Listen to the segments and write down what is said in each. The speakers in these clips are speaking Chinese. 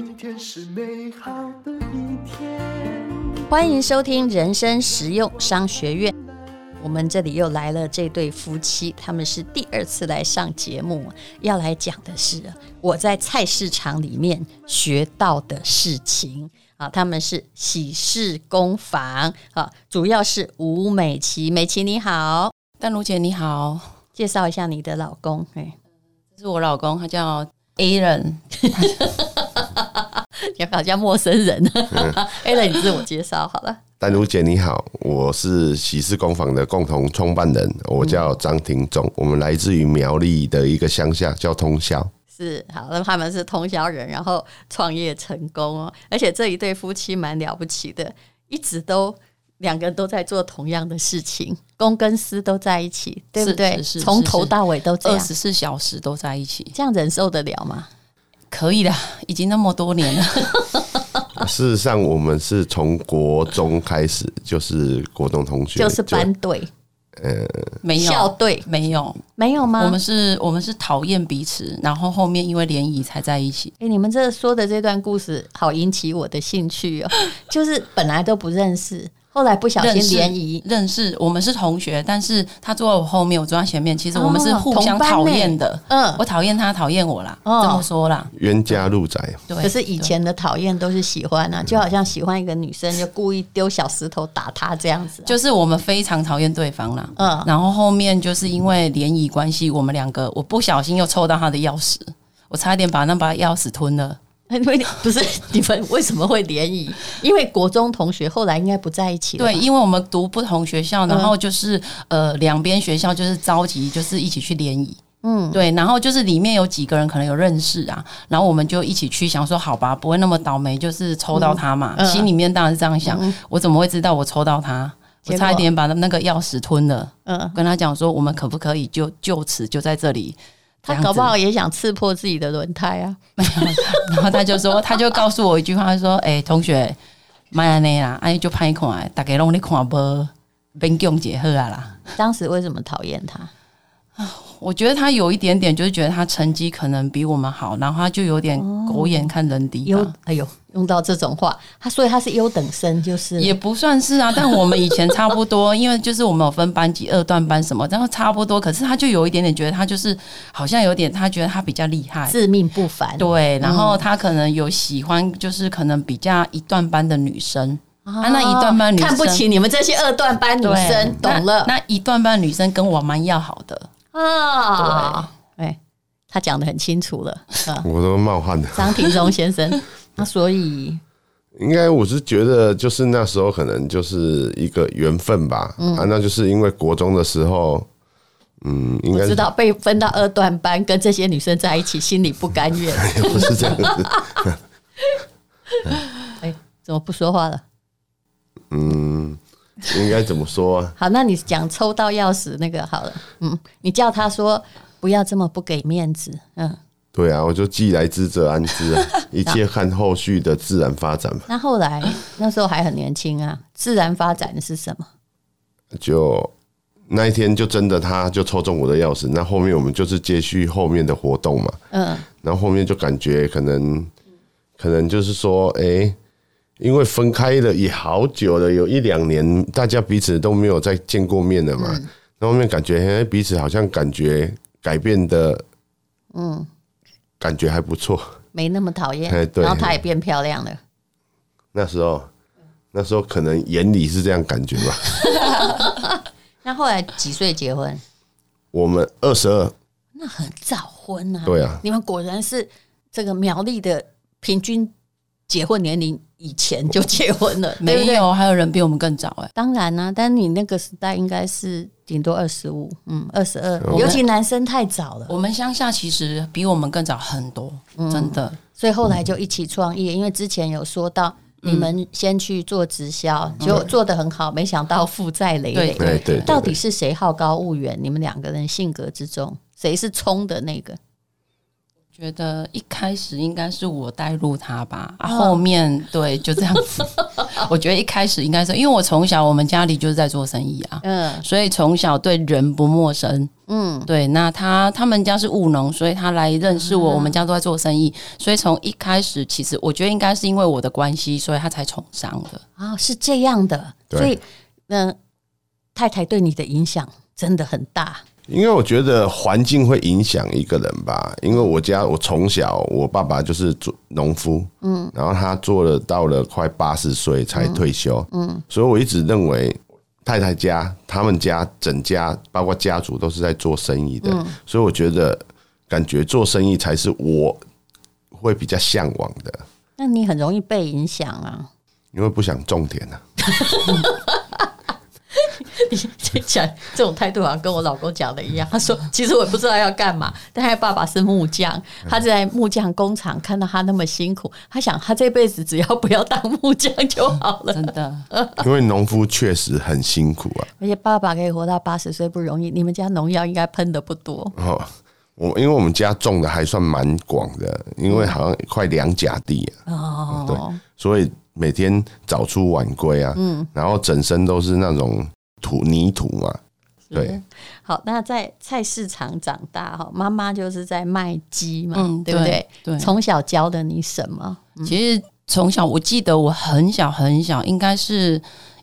今天是美好的一天。欢迎收听人生实用商学院。我们这里又来了这对夫妻，他们是第二次来上节目，要来讲的是我在菜市场里面学到的事情啊。他们是喜事工坊啊，主要是吴美琪，美琪你好，丹如姐你好，介绍一下你的老公，哎，这是我老公，他叫要 不要叫陌生人？Alan，你自我介绍好了。丹如姐你好，我是喜事工坊的共同创办人，我叫张廷忠，我们来自于苗栗的一个乡下叫通宵。是好，那他们是通宵人，然后创业成功哦，而且这一对夫妻蛮了不起的，一直都两个人都在做同样的事情，公跟私都在一起，对不对？从头到尾都这样，二十四小时都在一起，这样忍受得了吗？可以的，已经那么多年了。事实上，我们是从国中开始，就是国中同学，就是班队，呃，没有校队，没有，没有吗？我们是，我们是讨厌彼此，然后后面因为联谊才在一起。哎、欸，你们这说的这段故事，好引起我的兴趣哦。就是本来都不认识。后来不小心联谊认识，我们是同学，但是他坐在我后面，我坐在前面。其实我们是互相讨厌的。嗯，我讨厌他，讨厌我啦。这么说啦，冤家路窄。对，可是以前的讨厌都是喜欢啊，就好像喜欢一个女生，就故意丢小石头打她这样子。就是我们非常讨厌对方啦。嗯，然后后面就是因为联谊关系，我们两个我不小心又抽到他的钥匙，我差一点把那把钥匙吞了。因 为不是你们 为什么会联谊？因为国中同学后来应该不在一起了。对，因为我们读不同学校，然后就是呃两边学校就是着急，就是一起去联谊。嗯，对，然后就是里面有几个人可能有认识啊，然后我们就一起去，想说好吧，不会那么倒霉，就是抽到他嘛。心里面当然是这样想，我怎么会知道我抽到他？我差一点把那个钥匙吞了。嗯，跟他讲说，我们可不可以就就此就在这里？他搞不好也想刺破自己的轮胎啊！没有，然后他就说，他就告诉我一句话，他说：“哎、欸，同学，买安尼啦，哎，就拍看，大家拢你看无，勉强结合啊啦。”当时为什么讨厌他？我觉得他有一点点，就是觉得他成绩可能比我们好，然后他就有点狗眼看人低。优，哎呦，用到这种话，他所以他是优等生，就是也不算是啊。但我们以前差不多，因为就是我们有分班级、二段班什么，然后差不多。可是他就有一点点觉得他就是好像有点，他觉得他比较厉害，自命不凡。对，然后他可能有喜欢，就是可能比较一段班的女生。啊，那一段班女生看不起你们这些二段班女生，懂了？那一段班女生跟我蛮要好的。啊，对，哎，他讲的很清楚了，我都冒汗了。张庭忠先生，那所以应该我是觉得，就是那时候可能就是一个缘分吧。嗯，啊，那就是因为国中的时候，嗯，应该知道被分到二段班，跟这些女生在一起，心里不甘愿。不是这样子。哎，怎么不说话了？嗯。应该怎么说啊？好，那你讲抽到钥匙那个好了，嗯，你叫他说不要这么不给面子，嗯，对啊，我就既来之则安之啊，一切看后续的自然发展嘛。那后来那时候还很年轻啊，自然发展是什么？就那一天就真的他就抽中我的钥匙，那后面我们就是接续后面的活动嘛，嗯，然后后面就感觉可能可能就是说，哎、欸。因为分开了也好久了，有一两年，大家彼此都没有再见过面了嘛。那后面感觉，彼此好像感觉改变的，嗯，感觉还不错，没那么讨厌。对，然后她也变漂亮了。那时候，那时候可能眼里是这样感觉吧。那后来几岁结婚？我们二十二，那很早婚啊。对啊，你们果然是这个苗栗的平均结婚年龄。以前就结婚了，没有，还有人比我们更早哎。当然啦、啊，但你那个时代应该是顶多二十五，嗯，二十二，尤其男生太早了。我们乡下其实比我们更早很多，真的。所以后来就一起创业，因为之前有说到你们先去做直销，就做得很好，没想到负债累累。对对，到底是谁好高骛远？你们两个人性格之中，谁是冲的那个？觉得一开始应该是我带入他吧，啊，后面对就这样子，我觉得一开始应该是因为我从小我们家里就是在做生意啊，嗯，所以从小对人不陌生，嗯，对。那他他们家是务农，所以他来认识我，我们家都在做生意，所以从一开始其实我觉得应该是因为我的关系，所以他才宠上的。啊，是这样的，所以嗯、呃，太太对你的影响真的很大。因为我觉得环境会影响一个人吧。因为我家我从小我爸爸就是做农夫，嗯，然后他做了到了快八十岁才退休，嗯，所以我一直认为太太家他们家整家包括家族都是在做生意的，所以我觉得感觉做生意才是我会比较向往的。那你很容易被影响啊，因为不想种田啊。你讲这种态度，好像跟我老公讲的一样。他说：“其实我也不知道要干嘛，但他爸爸是木匠，他在木匠工厂看到他那么辛苦，他想他这辈子只要不要当木匠就好了。”真的，因为农夫确实很辛苦啊。而且爸爸可以活到八十岁不容易。你们家农药应该喷的不多哦。我因为我们家种的还算蛮广的，因为好像快两甲地哦。对，所以每天早出晚归啊。嗯，然后整身都是那种。土泥土嘛，对。好，那在菜市场长大哈，妈妈就是在卖鸡嘛，嗯、对不对？对。从小教的你什么？其实从小，我记得我很小很小，应该是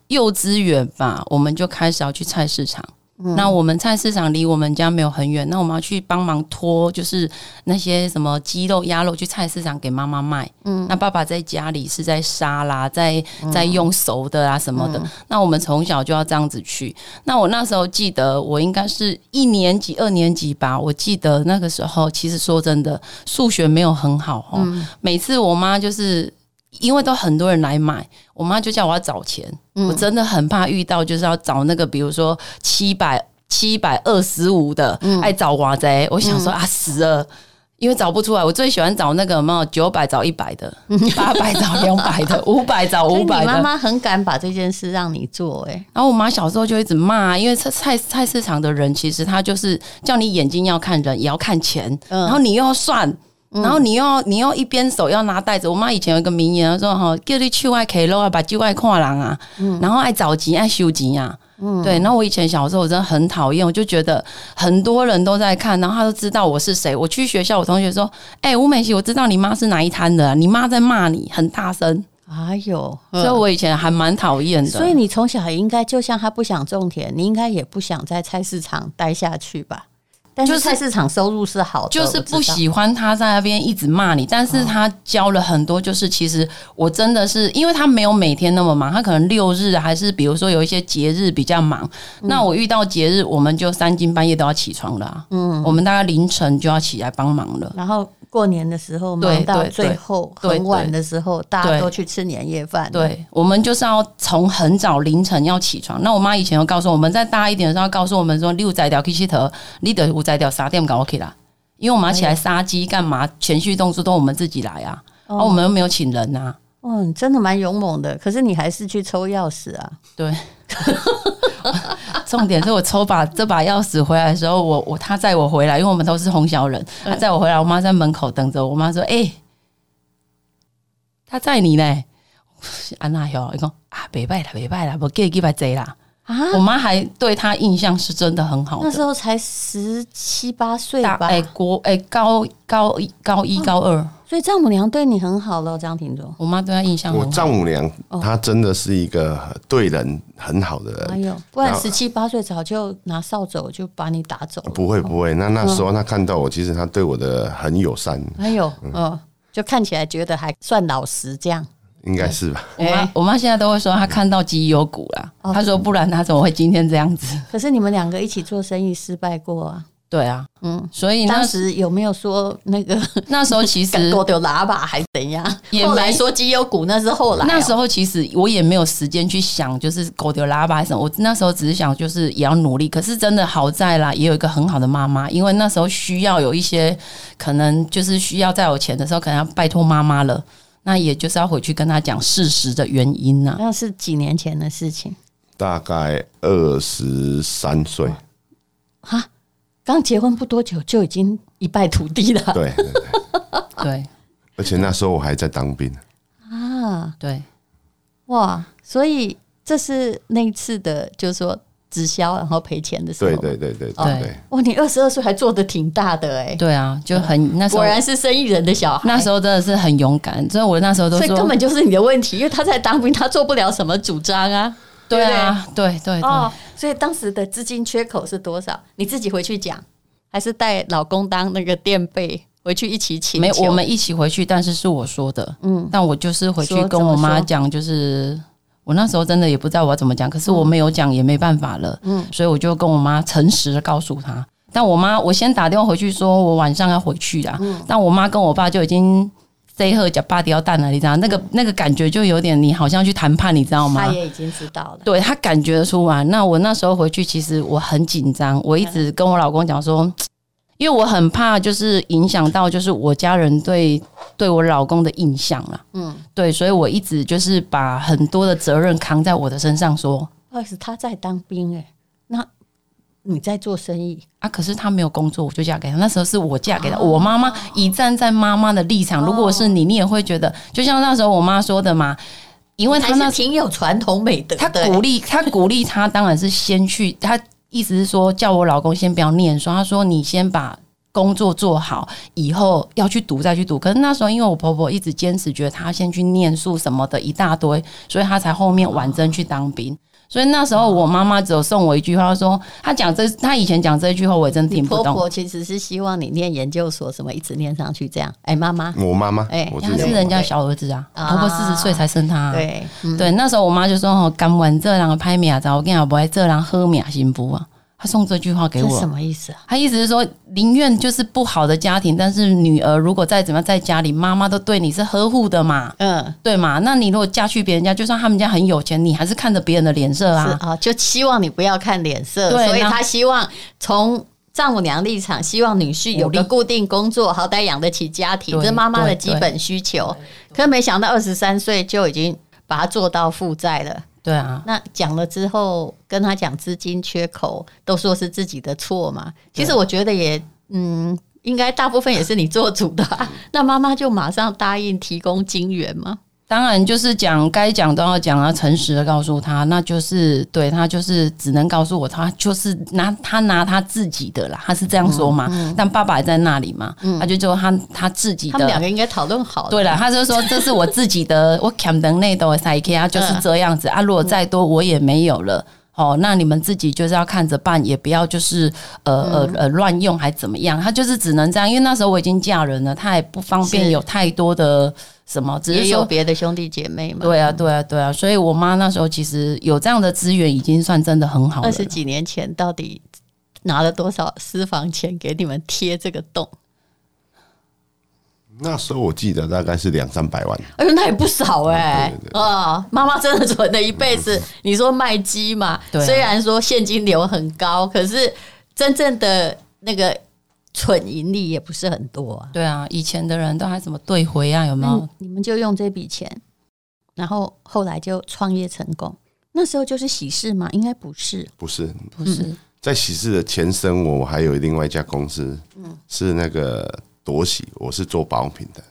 幼稚园吧，我们就开始要去菜市场。嗯、那我们菜市场离我们家没有很远，那我们要去帮忙拖，就是那些什么鸡肉、鸭肉去菜市场给妈妈卖。嗯，那爸爸在家里是在杀啦，在在用熟的啊什么的。嗯、那我们从小就要这样子去。那我那时候记得，我应该是一年级、二年级吧。我记得那个时候，其实说真的，数学没有很好哦。嗯、每次我妈就是。因为都很多人来买，我妈就叫我要找钱。嗯、我真的很怕遇到就是要找那个，比如说七百七百二十五的，嗯、爱找娃仔。我想说、嗯、啊，死了，因为找不出来。我最喜欢找那个嘛，九百找一百的，八百找两百的，五百找五百的。妈妈很敢把这件事让你做、欸，哎。然后我妈小时候就一直骂，因为菜菜菜市场的人其实他就是叫你眼睛要看人，也要看钱，嗯、然后你又要算。然后你又你又一边手要拿袋子，我妈以前有一个名言，她说：“哈，叫你去外 K 喽，把去外看人啊。”然后爱找钱爱收钱啊。嗯，对。然后我以前小时候我真的很讨厌，我就觉得很多人都在看，然后他都知道我是谁。我去学校，我同学说：“哎，吴美琪，我知道你妈是哪一摊的，你妈在骂你，很大声。”哎呦，所以我以前还蛮讨厌的。所以你从小也应该就像他不想种田，你应该也不想在菜市场待下去吧？但是菜市场收入是好的，就是不喜欢他在那边一直骂你。但是他教了很多，就是其实我真的是，因为他没有每天那么忙，他可能六日还是比如说有一些节日比较忙。那我遇到节日，我们就三更半夜都要起床了，嗯，我们大概凌晨就要起来帮忙了。然后过年的时候忙到最后很晚的时候，大家都去吃年夜饭。对，我们就是要从很早凌晨要起床。那我妈以前要告诉我们，在大一点的时候告诉我们说，六仔掉 K 七头，你得五摘掉杀掉搞 OK 啦，因为我们要起来杀鸡干嘛？前序动作都我们自己来啊，而、哦啊、我们又没有请人呐、啊。嗯，真的蛮勇猛的，可是你还是去抽钥匙啊？对，重点是我抽把这把钥匙回来的时候，我我他载我回来，因为我们都是红小人，他载我回来，我妈在门口等着。我妈说：“哎、欸，他载你呢？” 安娜哟，你讲啊，别拜了，别拜了，不给几百贼啦。啊！我妈还对他印象是真的很好。那时候才十七八岁吧？哎、欸，国哎、欸、高高一高一高二，哦，所以丈母娘对你很好了，张庭中。我妈对她印象很好。我丈母娘她真的是一个对人很好的人。哎呦，不然十七八岁早就拿扫帚就把你打走了。不会不会，那那时候她看到我，其实她对我的很友善。哎呦，嗯、哦，就看起来觉得还算老实这样。应该是吧。我妈我妈现在都会说，她看到绩优股了。她说，不然她怎么会今天这样子？可是你们两个一起做生意失败过啊？对啊，嗯，所以当时有没有说那个 那时候其实 狗丢喇叭还是怎样？后来说绩优股那是后来。那时候其实我也没有时间去想，就是狗丢喇叭还是什么。我那时候只是想，就是也要努力。可是真的好在啦，也有一个很好的妈妈，因为那时候需要有一些可能就是需要再有钱的时候，可能要拜托妈妈了。那也就是要回去跟他讲事实的原因呢、啊？那是几年前的事情，大概二十三岁。哈，刚结婚不多久就已经一败涂地了。对对对，对，，而且那时候我还在当兵啊。对，哇，所以这是那一次的，就是说直销然后赔钱的时候。对对对对对对。哇，你二十二岁还做的挺大的哎。对啊，就很那时候果然是生意人的小孩。那时候真的是很勇敢，所以我那时候都说，所以根本就是你的问题，因为他在当兵，他做不了什么主张啊。对啊，对？对对。哦，所以当时的资金缺口是多少？你自己回去讲，还是带老公当那个垫背？回去一起请，没我们一起回去，但是是我说的，嗯，但我就是回去跟我妈讲，就是我那时候真的也不知道我要怎么讲，可是我没有讲也没办法了，嗯，所以我就跟我妈诚实的告诉她，但我妈我先打电话回去说我晚上要回去啦，嗯，但我妈跟我爸就已经 say 和假巴掉蛋了，你知道那个那个感觉就有点你好像去谈判，你知道吗？他也已经知道了，对他感觉得出来。那我那时候回去其实我很紧张，我一直跟我老公讲说。因为我很怕，就是影响到就是我家人对对我老公的印象了。嗯，对，所以我一直就是把很多的责任扛在我的身上，说，不好意思，他在当兵哎，那你在做生意啊？可是他没有工作，我就嫁给他。那时候是我嫁给他，我妈妈以站在妈妈的立场，如果是你，你也会觉得，就像那时候我妈说的嘛，因为他那挺有传统美德，他鼓励他鼓励他，当然是先去他。意思是说，叫我老公先不要念书。他说：“你先把工作做好，以后要去读再去读。”可是那时候，因为我婆婆一直坚持，觉得她先去念书什么的一大堆，所以她才后面婉珍去当兵。所以那时候我妈妈只有送我一句话，说她讲这，她以前讲这一句话，我也真听不懂。婆婆其实是希望你念研究所，什么一直念上去这样。哎，妈妈，我妈妈，哎，他是人家小儿子啊，婆婆四十岁才生他啊。对对，那时候我妈就说：“哦，甘完这人拍命啊，我跟你讲，不爱这人喝命幸福啊。”他送这句话给我，什么意思啊？他意思是说，宁愿就是不好的家庭，但是女儿如果再怎么样在家里，妈妈都对你是呵护的嘛，嗯，对嘛？那你如果嫁去别人家，就算他们家很有钱，你还是看着别人的脸色啊，啊，就希望你不要看脸色，对，所以他希望从丈母娘立场，希望女婿有个固定工作，好歹养得起家庭，这是妈妈的基本需求。可是没想到二十三岁就已经把他做到负债了。对啊，那讲了之后，跟他讲资金缺口，都说是自己的错嘛。其实我觉得也，嗯，应该大部分也是你做主的啊。那妈妈就马上答应提供金援吗？当然，就是讲该讲都要讲啊，诚实的告诉他，那就是对他就是只能告诉我，他就是拿他拿他自己的啦，他是这样说嘛。嗯嗯、但爸爸也在那里嘛，嗯、他就说他他自己的，他们两个应该讨论好。对了，他就说这是我自己的，我砍灯内的塞 K 啊，就是这样子啊。如果再多我也没有了，哦，那你们自己就是要看着办，也不要就是呃呃呃乱用还怎么样。他就是只能这样，因为那时候我已经嫁人了，他也不方便有太多的。什么？只是也有别的兄弟姐妹嘛？对啊，对啊，对啊。所以我妈那时候其实有这样的资源，已经算真的很好了。二十几年前，到底拿了多少私房钱给你们贴这个洞？那时候我记得大概是两三百万。哎呦，那也不少哎、欸！啊，妈妈真的存了一辈子。你说卖鸡嘛？对啊、虽然说现金流很高，可是真正的那个。存盈利也不是很多啊。对啊，以前的人都还怎么兑回啊？有没有？你们就用这笔钱，然后后来就创业成功。那时候就是喜事嘛？应该不是，不是，不是。在喜事的前身，我还有另外一家公司，嗯，是那个朵喜，我是做保养品的。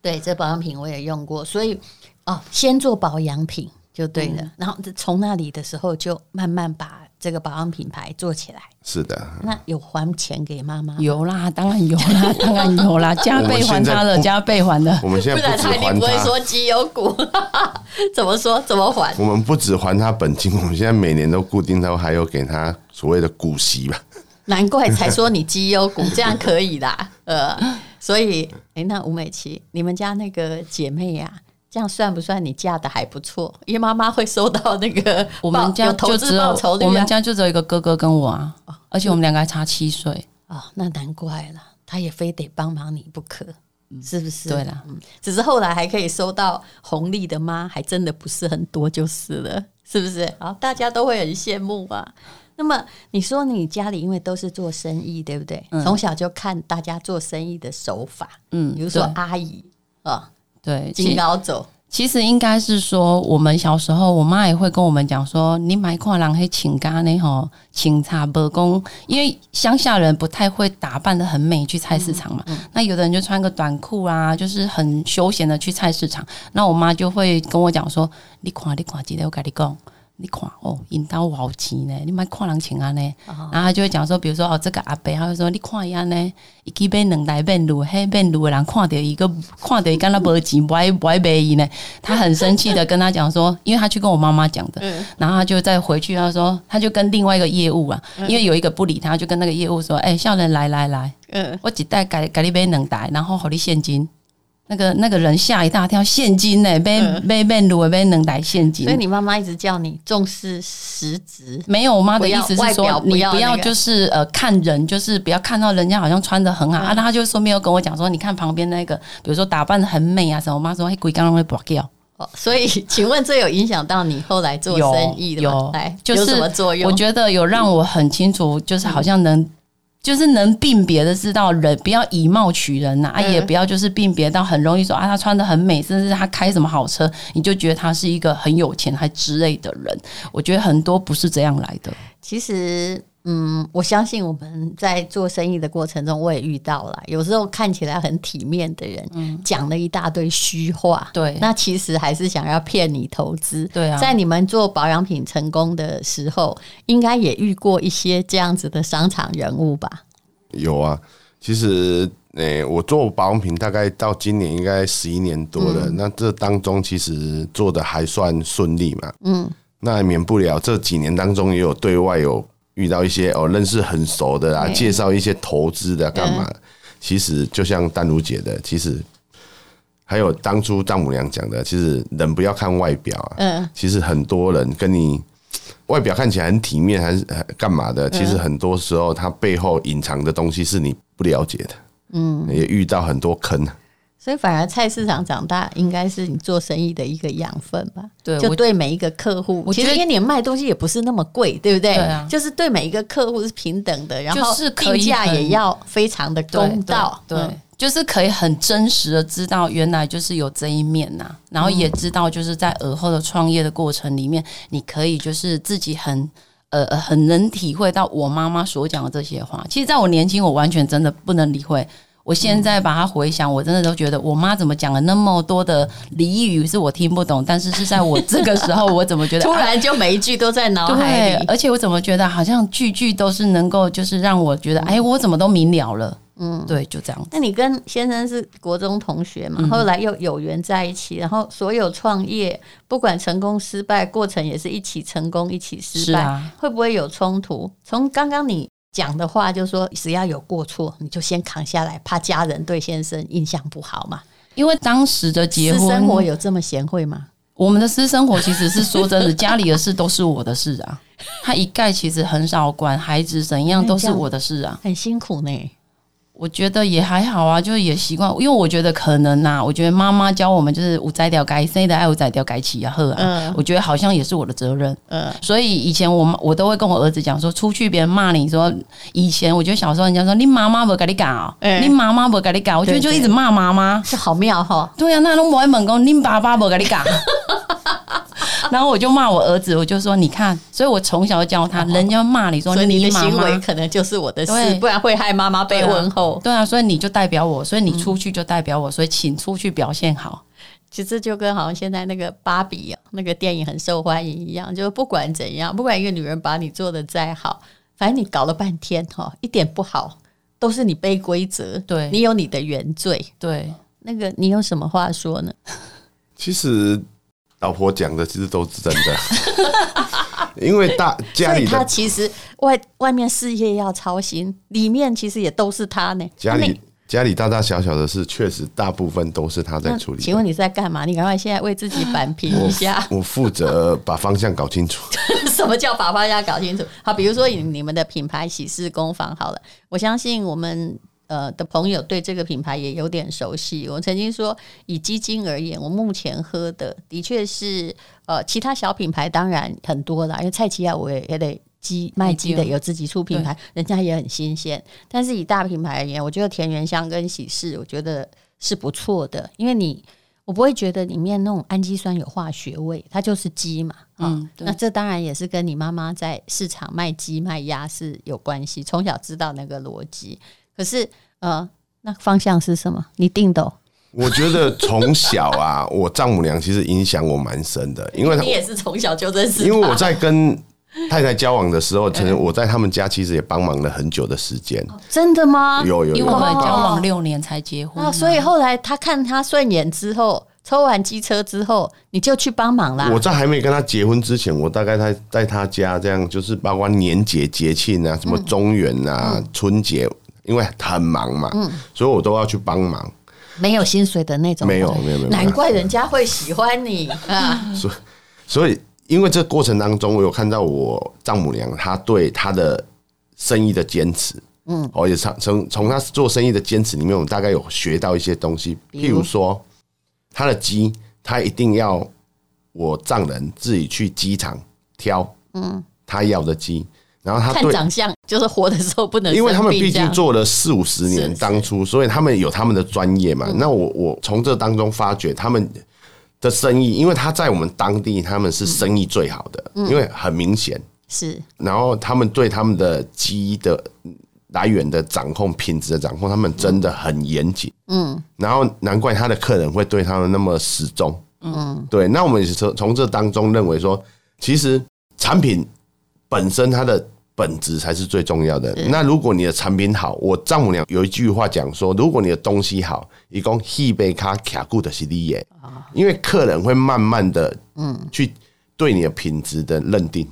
对，这保养品我也用过，所以哦，先做保养品就对了。嗯、然后从那里的时候，就慢慢把。这个保养品牌做起来是的，那有还钱给妈妈？有啦，当然有啦，当然有啦，加倍还他的，加倍还的。我们现在不，不然他，一定不会说绩优股？怎么说？怎么还？我们不只还他本金，我们现在每年都固定都还有给他所谓的股息吧。难怪才说你绩优股这样可以啦。呃，所以哎，那吴美琪，你们家那个姐妹呀、啊？这样算不算你嫁的还不错？因为妈妈会收到那个 我们家就只有我们家就只有一个哥哥跟我啊，而且我们两个还差七岁啊，那难怪了，他也非得帮忙你不可，是不是？对了，只是后来还可以收到红利的妈，还真的不是很多就是了，是不是？好，大家都会很羡慕吧？那么你说你家里因为都是做生意，对不对？从小就看大家做生意的手法，嗯，比如说阿姨啊。对，金高走。其实应该是说，我们小时候，我妈也会跟我们讲说，你买跨栏黑请咖呢吼，请茶伯公，因为乡下人不太会打扮得很美去菜市场嘛。嗯嗯、那有的人就穿个短裤啊，就是很休闲的去菜市场。那我妈就会跟我讲说，你看，你看，记得我跟你讲。你看哦，引导我好钱呢，你买看人情安呢？然后他就会讲说，比如说哦，这个阿伯，他就说你看伊安呢，伊去买两台面路，嘿变路的人看到一个看到伊敢那无钱，不爱不爱买伊呢，他很生气的跟他讲说，因为他去跟我妈妈讲的，然后他就再回去，他说他就跟另外一个业务啊，因为有一个不理他，就跟那个业务说，哎，少年来来来，嗯，我一袋给给你买两台，然后给你现金。那个那个人吓一大跳，现金呢？被被被掳，被能带现金。所以你妈妈一直叫你重视实质。没有，我妈的意思是说，你不要就是呃看人，就是不要看到人家好像穿的很好啊。那他就说没有跟我讲说，你看旁边那个，比如说打扮的很美啊什么。我妈说，嘿，鬼刚刚会拔掉。哦，所以请问这有影响到你后来做生意的吗？有，有什么作用？我觉得有让我很清楚，就是好像能。就是能辨别的知道人，不要以貌取人呐，啊，也不要就是辨别到很容易说啊，他穿的很美，甚至他开什么好车，你就觉得他是一个很有钱还之类的人。我觉得很多不是这样来的。其实，嗯，我相信我们在做生意的过程中，我也遇到了，有时候看起来很体面的人，嗯讲了一大堆虚话，对，那其实还是想要骗你投资。对啊，在你们做保养品成功的时候，应该也遇过一些这样子的商场人物吧？有啊，其实，诶、欸，我做保养品大概到今年应该十一年多了，那这当中其实做的还算顺利嘛，嗯，那免不了这几年当中也有对外有。遇到一些哦，认识很熟的啊，介绍一些投资的干嘛？其实就像丹如姐的，其实还有当初丈母娘讲的，其实人不要看外表啊。嗯，其实很多人跟你外表看起来很体面，还是干嘛的？其实很多时候他背后隐藏的东西是你不了解的。嗯，也遇到很多坑。所以反而菜市场长大，应该是你做生意的一个养分吧？对，就对每一个客户，其实因为你卖东西也不是那么贵，对不对？对啊，就是对每一个客户是平等的，然后定价也要非常的公道。对，就是可以很真实的知道原来就是有这一面呐，然后也知道就是在尔后的创业的过程里面，你可以就是自己很呃很能体会到我妈妈所讲的这些话。其实，在我年轻，我完全真的不能理会。我现在把它回想，我真的都觉得我妈怎么讲了那么多的俚语是我听不懂，但是是在我这个时候，我怎么觉得 突然就每一句都在脑海里，而且我怎么觉得好像句句都是能够就是让我觉得，哎，我怎么都明了了。嗯，对，就这样。那你跟先生是国中同学嘛？后来又有缘在一起，然后所有创业不管成功失败，过程也是一起成功一起失败，会不会有冲突？从刚刚你。讲的话就是说，只要有过错，你就先扛下来，怕家人对先生印象不好嘛。因为当时的结婚生活有这么贤惠吗？我们的私生活其实是说真的，家里的事都是我的事啊。他一概其实很少管孩子怎样，都是我的事啊，很辛苦呢。我觉得也还好啊，就是也习惯，因为我觉得可能呐、啊，我觉得妈妈教我们就是五摘掉该生的爱五摘掉该起啊喝啊，嗯、我觉得好像也是我的责任，嗯，所以以前我我都会跟我儿子讲说，出去别人骂你说，以前我觉得小时候人家说你妈妈不给你讲，你妈妈不给你讲，我觉得就一直骂妈妈，是好妙哈，对呀、啊，那都不会猛攻，你爸爸不给你讲。然后我就骂我儿子，我就说你看，所以我从小就教他，人家骂你说，所以你的行为可能就是我的事，不然会害妈妈被问候。对啊，所以你就代表我，所以你出去就代表我，所以请出去表现好。其实就跟好像现在那个芭比那个电影很受欢迎一样，就是不管怎样，不管一个女人把你做的再好，反正你搞了半天哈，一点不好都是你背规则，对，你有你的原罪。对，那个你有什么话说呢？其实。老婆讲的其实都是真的，因为大家里他其实外外面事业要操心，里面其实也都是他呢。家里家里大大小小的事，确实大部分都是他在处理。请问你在干嘛？你赶快现在为自己扳平一下。我负责把方向搞清楚。什么叫把方向搞清楚？好，比如说你你们的品牌喜事工坊，好了，我相信我们。呃，的朋友对这个品牌也有点熟悉。我曾经说，以基金而言，我目前喝的的确是呃，其他小品牌当然很多啦，因为蔡奇亚我也也得鸡卖鸡的有自己出品牌，人家也很新鲜。但是以大品牌而言，我觉得田园香跟喜事，我觉得是不错的，因为你。我不会觉得里面那种氨基酸有化学味，它就是鸡嘛。嗯，那这当然也是跟你妈妈在市场卖鸡卖鸭是有关系，从小知道那个逻辑。可是呃，那方向是什么？你定的？我觉得从小啊，我丈母娘其实影响我蛮深的，因为你也是从小就认识。因为我在跟太太交往的时候，曾经我在他们家其实也帮忙了很久的时间。真的吗？有有，因为我们交往六年才结婚，那，所以后来他看他顺眼之后，抽完机车之后，你就去帮忙啦。我在还没跟他结婚之前，我大概在在他家这样，就是包括年节节庆啊，什么中元啊、嗯、春节，因为很忙嘛，嗯，所以我都要去帮忙。没有薪水的那种，没有没有没有，难怪人家会喜欢你 啊！所以所以，因为这过程当中，我有看到我丈母娘她对她的生意的坚持，嗯，而且从从从她做生意的坚持里面，我们大概有学到一些东西，譬如说，她的鸡，她一定要我丈人自己去鸡场挑，嗯，她要的鸡。然后他对看长相，就是活的时候不能，因为他们毕竟做了四五十年，当初，所以他们有他们的专业嘛。那我我从这当中发觉他们的生意，因为他在我们当地他们是生意最好的，因为很明显是。然后他们对他们的鸡的来源的掌控、品质的掌控，他们真的很严谨。嗯，然后难怪他的客人会对他们那么始终。嗯，对。那我们也是从从这当中认为说，其实产品。本身它的本质才是最重要的。那如果你的产品好，我丈母娘有一句话讲说：如果你的东西好，一共一杯卡卡固的是利耶，因为客人会慢慢的嗯去对你的品质的认定。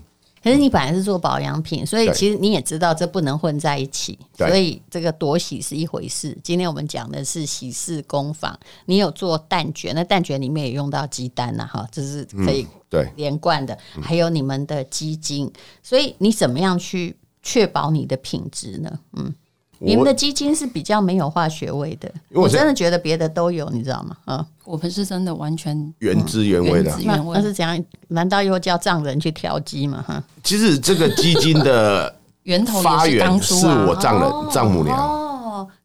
可是你本来是做保养品，所以其实你也知道这不能混在一起。所以这个夺喜是一回事。今天我们讲的是喜事工坊，你有做蛋卷，那蛋卷里面也用到鸡蛋呐，哈，这是可以对连贯的。还有你们的鸡精，所以你怎么样去确保你的品质呢？嗯。你们的基金是比较没有化学味的，我真的觉得别的都有，你知道吗？嗯，我们是真的完全原汁原味的，那那是怎样？难道又叫丈人去调鸡吗？哈，其实这个基金的 源头发源是我丈人丈母娘。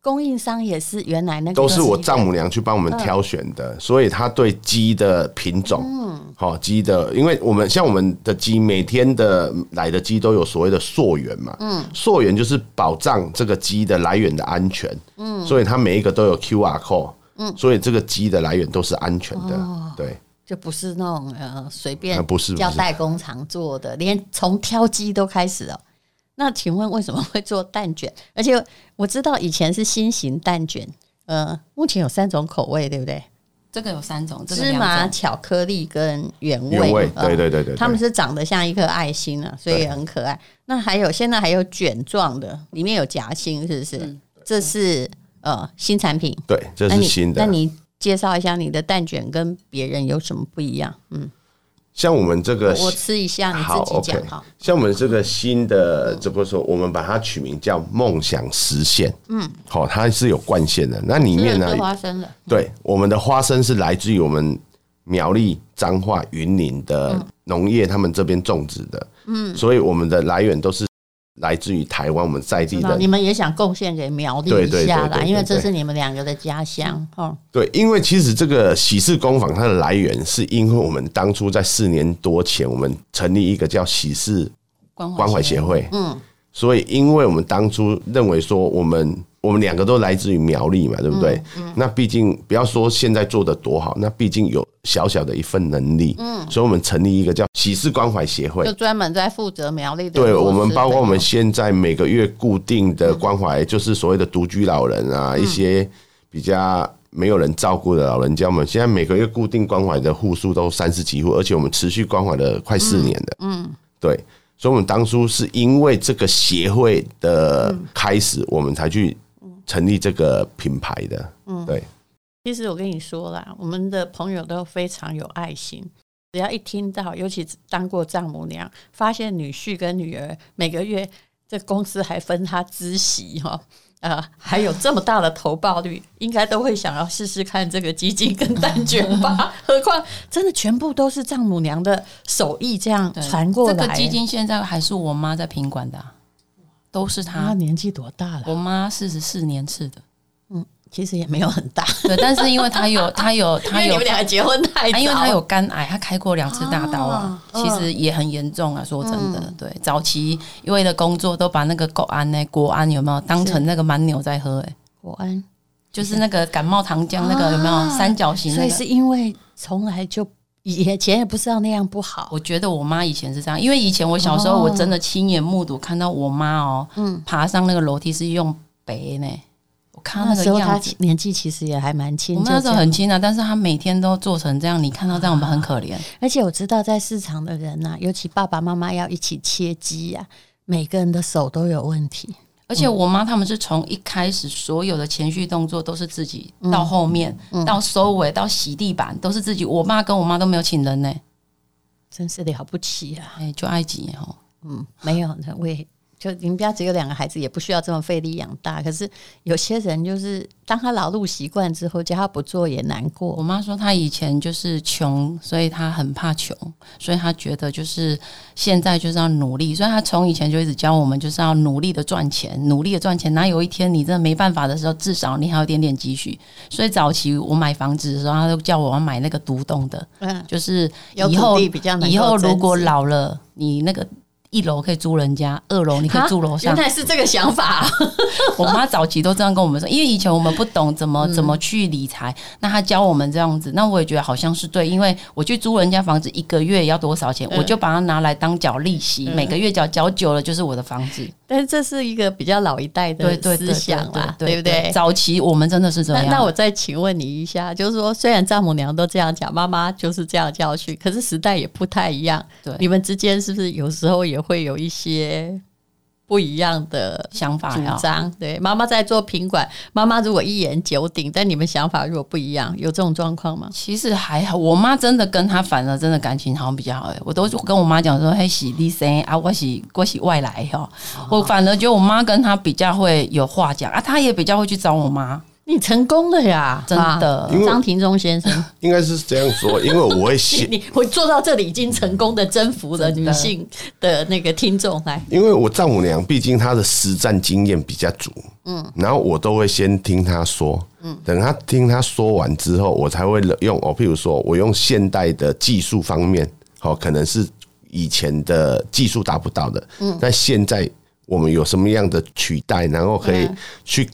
供应商也是原来那个都是我丈母娘去帮我们挑选的，所以他对鸡的品种，嗯，好鸡的，因为我们像我们的鸡，每天的来的鸡都有所谓的溯源嘛，嗯，溯源就是保障这个鸡的来源的安全，嗯，所以它每一个都有 QR code，嗯，所以这个鸡的来源都是安全的，对，就不是那种呃随便不是叫代工厂做的，连从挑鸡都开始了。那请问为什么会做蛋卷？而且我知道以前是心型蛋卷，呃，目前有三种口味，对不对？这个有三种，芝麻、巧克力跟原味。原味，对对对对，他们是长得像一颗爱心啊，所以很可爱。那还有现在还有卷状的，里面有夹心，是不是？这是呃新产品。对，这是新的。那你介绍一下你的蛋卷跟别人有什么不一样？嗯。像我们这个，我吃一下，你自己讲好。像我们这个新的，这不说，我们把它取名叫“梦想实现”。嗯，好，它是有惯性的。那里面呢，花生的。对，我们的花生是来自于我们苗栗彰化云林的农业，他们这边种植的。嗯，所以我们的来源都是。来自于台湾，我们在地的，你们也想贡献给苗栗一下啦，因为这是你们两个的家乡。哈，对，因为其实这个喜事工坊它的来源，是因为我们当初在四年多前，我们成立一个叫喜事关怀协会。嗯，所以因为我们当初认为说我们。我们两个都来自于苗栗嘛，对不对？嗯嗯、那毕竟不要说现在做的多好，那毕竟有小小的一份能力。嗯，所以我们成立一个叫喜事关怀协会，就专门在负责苗栗的。对，我们包括我们现在每个月固定的关怀，就是所谓的独居老人啊，嗯、一些比较没有人照顾的老人家，我们现在每个月固定关怀的户数都三十几户，而且我们持续关怀了快四年的。嗯，对，所以我们当初是因为这个协会的开始，我们才去。成立这个品牌的，嗯，对。其实我跟你说啦，我们的朋友都非常有爱心。只要一听到，尤其当过丈母娘，发现女婿跟女儿每个月这公司还分他孳息哈，呃，还有这么大的投报率，应该都会想要试试看这个基金跟蛋卷吧。何况真的全部都是丈母娘的手艺这样传过来。这个基金现在还是我妈在品管的啊。都是她。她年纪多大了？我妈四十四年次的，嗯，其实也没有很大，对，但是因为他有他有 他有，你们两个结婚太早，因为他有肝癌，他开过两次大刀啊，其实也很严重啊。说真的，对，早期因为的工作都把那个国安呢，国安有没有当成那个蛮牛在喝？哎，国安就是那个感冒糖浆，那个有没有三角形？所以是因为从来就以前也不知道那样不好。我觉得我妈以前是这样，因为以前我小时候我真的亲眼目睹看到我妈哦，嗯，爬上那个楼梯是用背呢。看那个样子，他年纪其实也还蛮轻，我们那时候很轻啊，但是他每天都做成这样，你看到这样，我们很可怜。而且我知道，在市场的人呐、啊，尤其爸爸妈妈要一起切鸡呀、啊，每个人的手都有问题。而且我妈他们是从一开始所有的前序动作都是自己，到后面到收尾到洗地板都是自己。我爸跟我妈都没有请人呢、欸，真是了不起啊！哎，就埃及哦，嗯，没有，我也。就你们家只有两个孩子，也不需要这么费力养大。可是有些人就是，当他劳碌习惯之后，叫他不做也难过。我妈说，她以前就是穷，所以她很怕穷，所以她觉得就是现在就是要努力。所以她从以前就一直教我们，就是要努力的赚钱，努力的赚钱。哪有一天你真的没办法的时候，至少你还有点点积蓄。所以早期我买房子的时候，她都叫我要买那个独栋的，嗯，就是以后以后如果老了，你那个。一楼可以租人家，二楼你可以住楼上。原来是这个想法啊。我妈早期都这样跟我们说，因为以前我们不懂怎么怎么去理财，那她教我们这样子，那我也觉得好像是对，因为我去租人家房子一个月要多少钱，我就把它拿来当缴利息，每个月缴缴久了就是我的房子。但是这是一个比较老一代的思想啦，对不对？早期我们真的是这样。那我再请问你一下，就是说，虽然丈母娘都这样讲，妈妈就是这样教训，可是时代也不太一样。对，你们之间是不是有时候也会有一些？不一样的想法主张，对，妈妈在做品管，妈妈如果一言九鼎，但你们想法如果不一样，有这种状况吗？其实还好，我妈真的跟她反而真的感情好像比较好哎，我都跟我妈讲说，嘿，喜力生啊，我喜我喜外来哈，我反而觉得我妈跟她比较会有话讲啊，她也比较会去找我妈。你成功了呀，真的，张庭忠先生。应该是这样说，因为我会写，你会做到这里已经成功的征服了女性的那个听众来。因为我丈母娘毕竟她的实战经验比较足，嗯，然后我都会先听她说，嗯，等她听她说完之后，我才会用哦，譬如说我用现代的技术方面，好，可能是以前的技术达不到的，嗯，但现在我们有什么样的取代，然后可以去。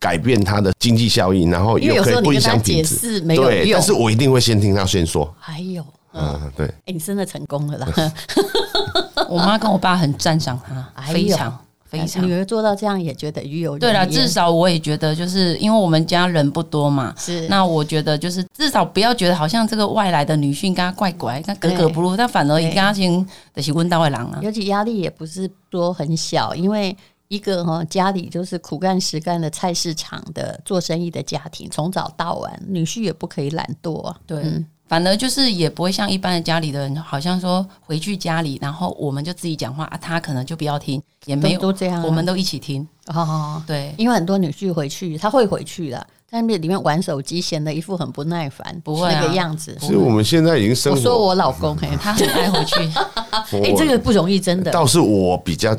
改变他的经济效益，然后又可以不影响品质。对，但是我一定会先听他先说。还有，嗯，对。哎，你真的成功了啦！我妈跟我爸很赞赏他，非常非常。女儿做到这样也觉得鱼有对了，至少我也觉得，就是因为我们家人不多嘛，是。那我觉得就是至少不要觉得好像这个外来的女性跟她怪怪，他格格不入，但反而一家亲的是温大外郎啊。尤其压力也不是说很小，因为。一个哈家里就是苦干实干的菜市场的做生意的家庭，从早到晚，女婿也不可以懒惰啊。对，嗯、反而就是也不会像一般的家里的人，好像说回去家里，然后我们就自己讲话啊，他可能就不要听，也没有都，都这样、啊，我们都一起听。哦，对，因为很多女婿回去，他会回去的，在那里面玩手机，显得一副很不耐烦，不会、啊、那个样子。所以我们现在已经生活。我说我老公，嘿，他很爱回去。哎，这个不容易，真的。倒是我比较。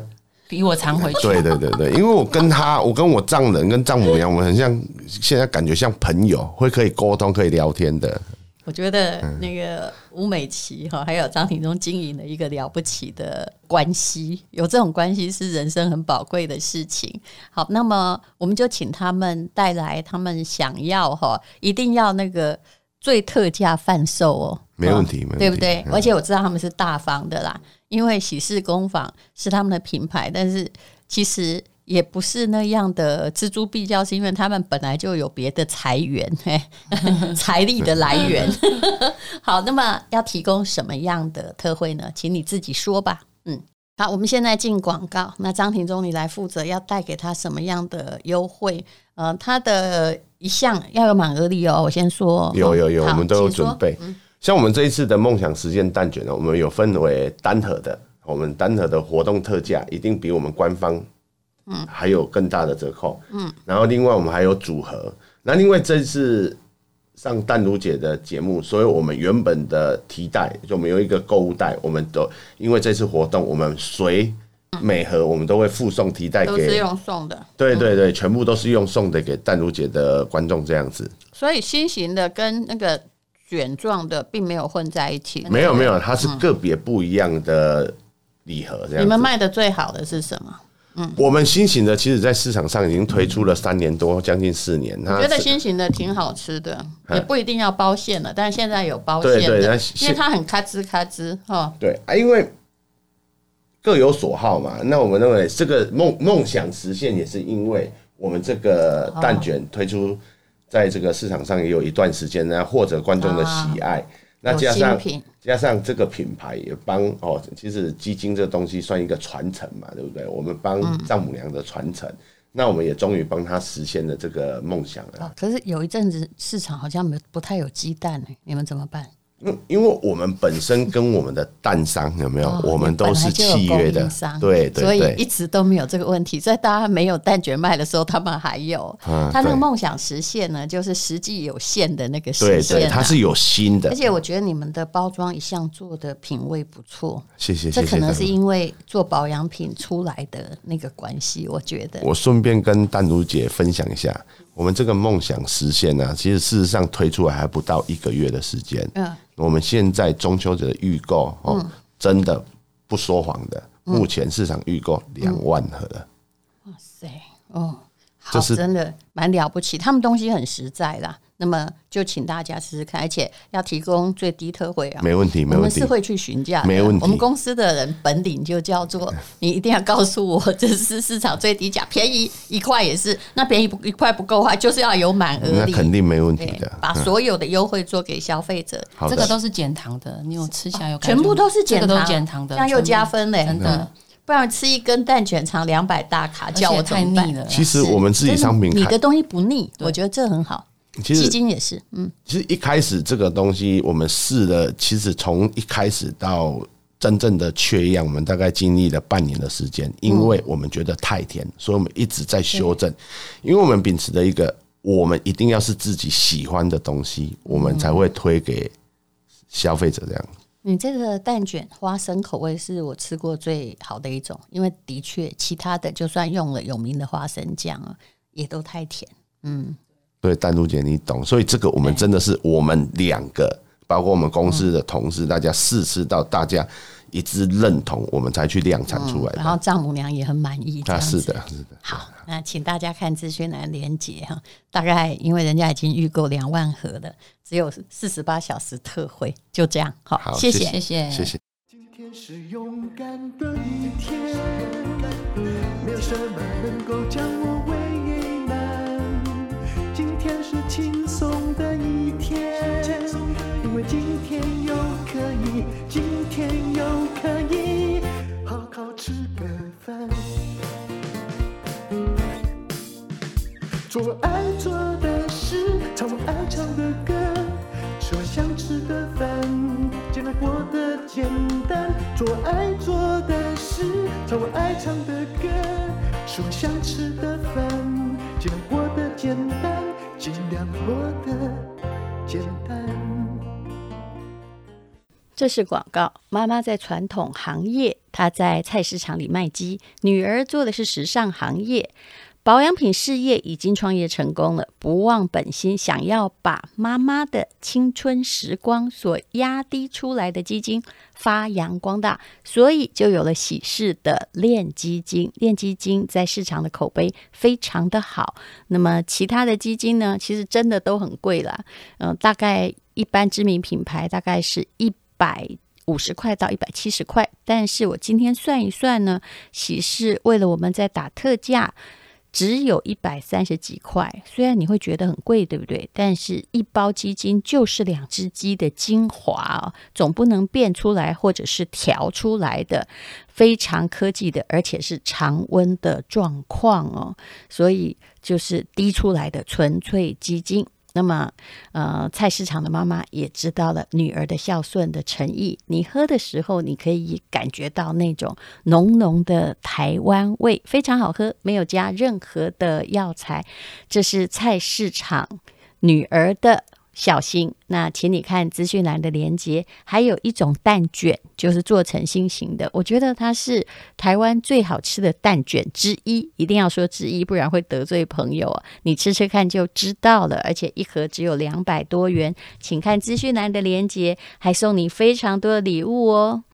比我常回去。对对对对，因为我跟他，我跟我丈人跟丈母娘，我们很像，现在感觉像朋友，会可以沟通、可以聊天的。我觉得那个吴美琪哈，还有张庭中经营了一个了不起的关系，有这种关系是人生很宝贵的事情。好，那么我们就请他们带来他们想要哈，一定要那个最特价贩售哦，没问题，对不对？而且我知道他们是大方的啦。因为喜事工坊是他们的品牌，但是其实也不是那样的锱铢必较，是因为他们本来就有别的财源，财力的来源。好，那么要提供什么样的特惠呢？请你自己说吧。嗯，好，我们现在进广告。那张庭忠，你来负责要带给他什么样的优惠？呃，他的一项要有满额礼哦。我先说，有有有，我们都有准备。像我们这一次的梦想实践蛋卷呢，我们有分为单盒的，我们单盒的活动特价一定比我们官方，嗯，还有更大的折扣，嗯，然后另外我们还有组合，那另外这次上淡如姐的节目，所以我们原本的提袋就没有一个购物袋，我们都因为这次活动，我们随每盒我们都会附送提袋给，都是用送的。对对对，全部都是用送的给淡如姐的观众这样子。所以新型的跟那个卷状的并没有混在一起。没有没有，它是个别不一样的礼盒这样。你们卖的最好的是什么？嗯，我们新型的其实，在市场上已经推出了三年多，将近四年。我觉得新型的挺好吃的，也不一定要包馅了，但是现在有包馅的，因为它很咔吱咔吱哈。对啊，因为各有所好嘛。那我们认为这个梦梦想实现，也是因为我们这个蛋卷推出在这个市场上也有一段时间，呢获得观众的喜爱。那加上加上这个品牌也帮哦，其实基金这个东西算一个传承嘛，对不对？我们帮丈母娘的传承，那我们也终于帮她实现了这个梦想了。可是有一阵子市场好像没不太有鸡蛋，你们怎么办？因因为我们本身跟我们的蛋商有没有？我们都是契约的，对对，所以一直都没有这个问题。在大家没有蛋卷卖的时候，他们还有。他那个梦想实现呢，就是实际有限的那个实现。对，它是有新的。而且我觉得你们的包装一向做的品味不错。谢谢。这可能是因为做保养品出来的那个关系，我觉得。我顺便跟丹如姐分享一下，我们这个梦想实现呢，其实事实上推出来还不到一个月的时间。嗯。我们现在中秋节的预购哦，真的不说谎的，目前市场预购两万盒了。哇塞，哦，好，真的蛮了不起，他们东西很实在啦。那么就请大家试试看，而且要提供最低特惠啊！没问题，没问题。我们是会去询价，没问题。我们公司的人本领就叫做，你一定要告诉我这是市场最低价，便宜一块也是。那便宜不一块不够的话，就是要有满额。那肯定没问题的，把所有的优惠做给消费者。这个都是减糖的，你有吃下有？全部都是减糖，减糖的，这样又加分嘞，真的。不然吃一根蛋卷肠两百大卡，叫我太腻了。其实我们自己商品，你的东西不腻，我觉得这很好。其实基金也是，嗯，其实一开始这个东西我们试了，其实从一开始到真正的缺样，我们大概经历了半年的时间，因为我们觉得太甜，所以我们一直在修正。因为我们秉持的一个，我们一定要是自己喜欢的东西，我们才会推给消费者这样。你这个蛋卷花生口味是我吃过最好的一种，因为的确其他的就算用了有名的花生酱啊，也都太甜，嗯。对，丹如姐你懂，所以这个我们真的是我们两个，包括我们公司的同事，大家试吃到大家一致认同，我们才去量产出来的。然后丈母娘也很满意。啊，是的，是的。好，那请大家看资讯栏连接哈，大概因为人家已经预购两万盒了，只有四十八小时特惠，就这样。好，谢谢，谢谢，谢谢。今天是勇敢的一天，没有什么能够将我这是广告。妈妈在传统行业，她在菜市场里卖鸡；女儿做的是时尚行业。保养品事业已经创业成功了，不忘本心，想要把妈妈的青春时光所压低出来的基金发扬光大，所以就有了喜事的炼基金。炼基金在市场的口碑非常的好。那么其他的基金呢？其实真的都很贵了。嗯、大概一般知名品牌大概是一百五十块到一百七十块，但是我今天算一算呢，喜事为了我们在打特价。只有一百三十几块，虽然你会觉得很贵，对不对？但是一包鸡精就是两只鸡的精华，总不能变出来或者是调出来的，非常科技的，而且是常温的状况哦，所以就是滴出来的纯粹鸡精。那么，呃，菜市场的妈妈也知道了女儿的孝顺的诚意。你喝的时候，你可以感觉到那种浓浓的台湾味，非常好喝，没有加任何的药材。这是菜市场女儿的小心。那请你看资讯栏的连接，还有一种蛋卷，就是做成心形的。我觉得它是台湾最好吃的蛋卷之一，一定要说之一，不然会得罪朋友啊。你吃吃看就知道了。而且一盒只有两百多元，请看资讯栏的连接，还送你非常多的礼物哦。